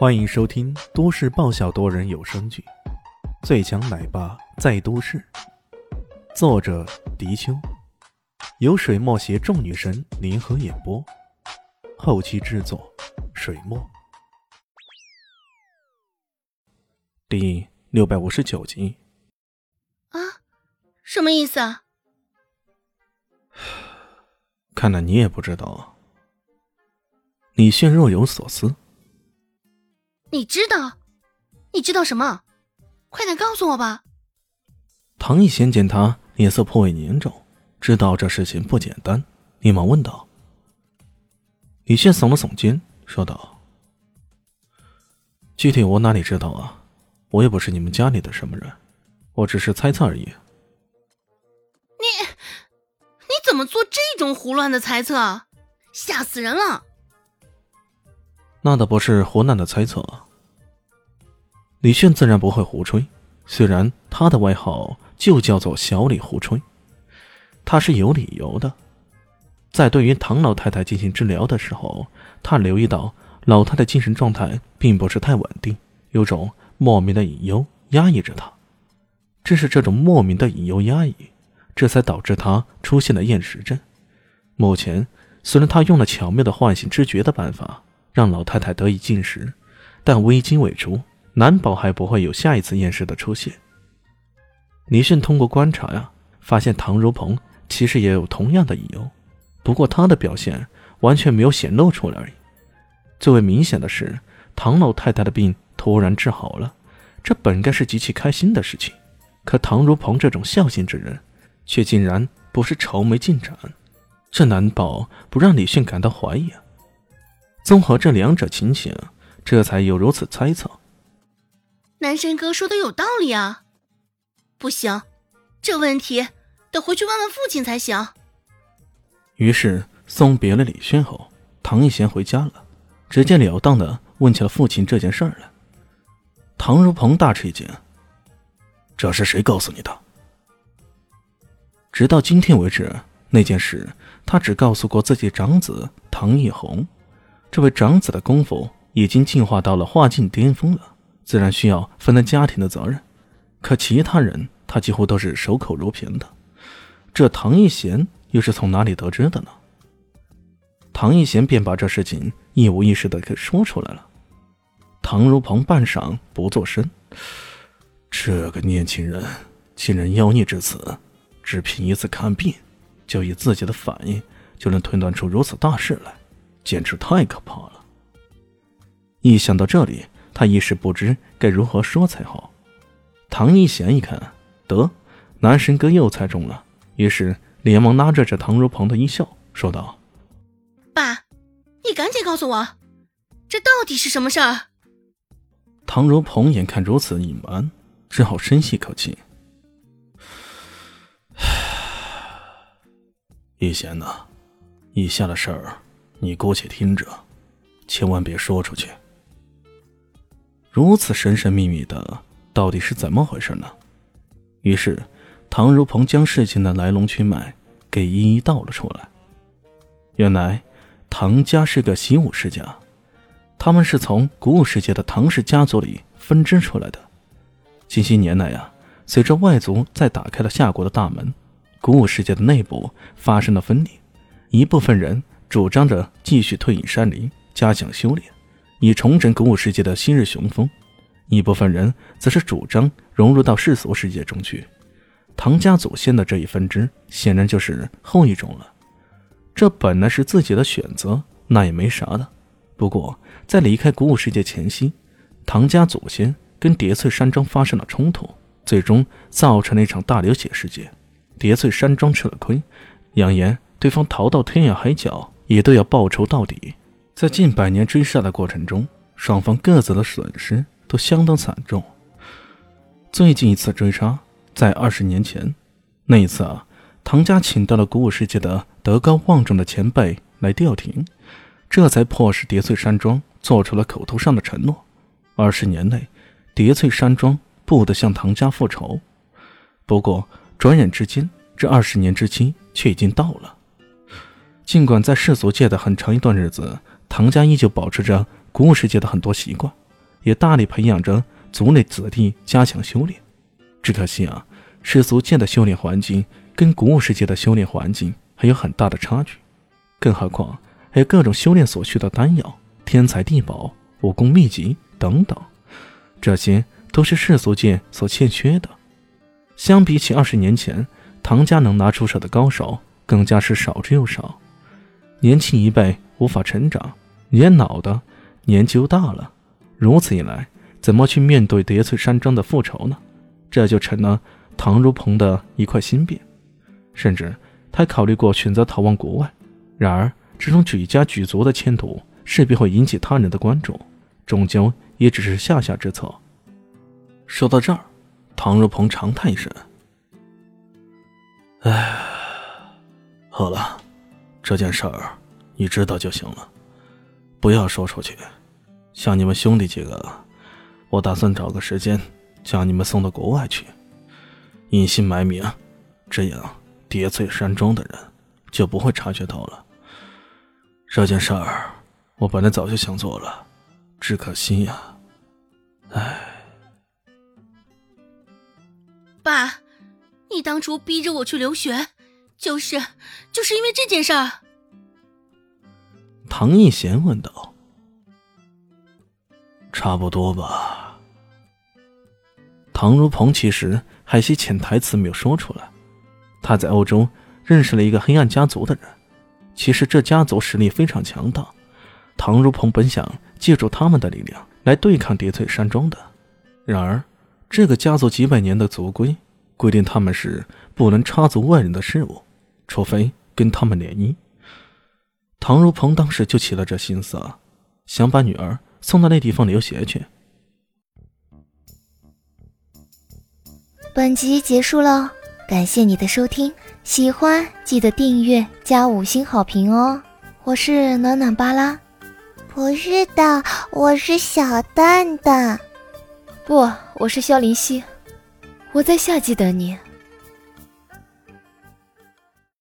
欢迎收听都市爆笑多人有声剧《最强奶爸在都市》，作者：迪秋，由水墨携众女神联合演播，后期制作：水墨。第六百五十九集。啊，什么意思啊？看来你也不知道。李炫若有所思。你知道？你知道什么？快点告诉我吧。唐艺贤见他脸色颇为凝重，知道这事情不简单，连忙问道。李炫耸了耸肩，说道：“具体我哪里知道啊？我也不是你们家里的什么人，我只是猜测而已。”你你怎么做这种胡乱的猜测？吓死人了！那倒不是胡乱的猜测。李炫自然不会胡吹，虽然他的外号就叫做小李胡吹，他是有理由的。在对于唐老太太进行治疗的时候，他留意到老太太精神状态并不是太稳定，有种莫名的隐忧压抑着她。正是这种莫名的隐忧压抑，这才导致她出现了厌食症。目前虽然他用了巧妙的唤醒知觉的办法。让老太太得以进食，但危机未除，难保还不会有下一次厌食的出现。李迅通过观察呀，发现唐如鹏其实也有同样的隐忧，不过他的表现完全没有显露出来而已。最为明显的是，唐老太太的病突然治好了，这本该是极其开心的事情，可唐如鹏这种孝心之人，却竟然不是愁眉进展，这难保不让李迅感到怀疑啊！综合这两者情形，这才有如此猜测。南神哥说的有道理啊！不行，这问题得回去问问父亲才行。于是送别了李轩后，唐一贤回家了，直截了当的问起了父亲这件事儿来。唐如鹏大吃一惊：“这是谁告诉你的？”直到今天为止，那件事他只告诉过自己长子唐一红。这位长子的功夫已经进化到了化境巅峰了，自然需要分担家庭的责任。可其他人，他几乎都是守口如瓶的。这唐一贤又是从哪里得知的呢？唐一贤便把这事情一五一十的给说出来了。唐如鹏半晌不作声。这个年轻人竟然妖孽至此，只凭一次看病，就以自己的反应就能推断出如此大事来。简直太可怕了！一想到这里，他一时不知该如何说才好。唐一贤一看，得，男神哥又猜中了，于是连忙拉着这唐如鹏的衣袖，说道：“爸，你赶紧告诉我，这到底是什么事儿？”唐如鹏眼看如此隐瞒，只好深吸口气：“ 一贤呐，以下的事儿……”你姑且听着，千万别说出去。如此神神秘秘的，到底是怎么回事呢？于是，唐如鹏将事情的来龙去脉给一一道了出来。原来，唐家是个习武世家，他们是从古武世界的唐氏家族里分支出来的。近些年来呀，随着外族在打开了夏国的大门，古武世界的内部发生了分裂，一部分人。主张着继续退隐山林，加强修炼，以重整古武世界的昔日雄风；一部分人则是主张融入到世俗世界中去。唐家祖先的这一分支，显然就是后一种了。这本来是自己的选择，那也没啥的。不过，在离开古武世界前夕，唐家祖先跟叠翠山庄发生了冲突，最终造成了一场大流血事件。叠翠山庄吃了亏，扬言对方逃到天涯海角。也都要报仇到底。在近百年追杀的过程中，双方各自的损失都相当惨重。最近一次追杀在二十年前，那一次啊，唐家请到了古武世界的德高望重的前辈来调停，这才迫使叠翠山庄做出了口头上的承诺：二十年内，叠翠山庄不得向唐家复仇。不过，转眼之间，这二十年之期却已经到了。尽管在世俗界的很长一段日子，唐家依旧保持着古武世界的很多习惯，也大力培养着族内子弟加强修炼。只可惜啊，世俗界的修炼环境跟古武世界的修炼环境还有很大的差距，更何况还有各种修炼所需的丹药、天材地宝、武功秘籍等等，这些都是世俗界所欠缺的。相比起二十年前，唐家能拿出手的高手更加是少之又少。年轻一辈无法成长，年老的年纪又大了，如此一来，怎么去面对叠翠山庄的复仇呢？这就成了唐如鹏的一块心病。甚至他考虑过选择逃往国外，然而这种举家举族的迁徙势必会引起他人的关注，终究也只是下下之策。说到这儿。唐如鹏长叹一声：“哎，好了，这件事儿你知道就行了，不要说出去。像你们兄弟几个，我打算找个时间将你们送到国外去，隐姓埋名，这样叠翠山庄的人就不会察觉到了。这件事儿我本来早就想做了，只可惜呀，唉。”爸，你当初逼着我去留学，就是就是因为这件事儿。唐艺贤问道：“差不多吧。”唐如鹏其实还些潜台词没有说出来。他在欧洲认识了一个黑暗家族的人，其实这家族实力非常强大。唐如鹏本想借助他们的力量来对抗叠翠山庄的，然而。这个家族几百年的族规规定，他们是不能插足外人的事务，除非跟他们联姻。唐如鹏当时就起了这心思，想把女儿送到那地方留学去。本集结束了，感谢你的收听，喜欢记得订阅加五星好评哦！我是暖暖巴拉，不是的，我是小蛋蛋。不，我是萧林希，我在夏季等你。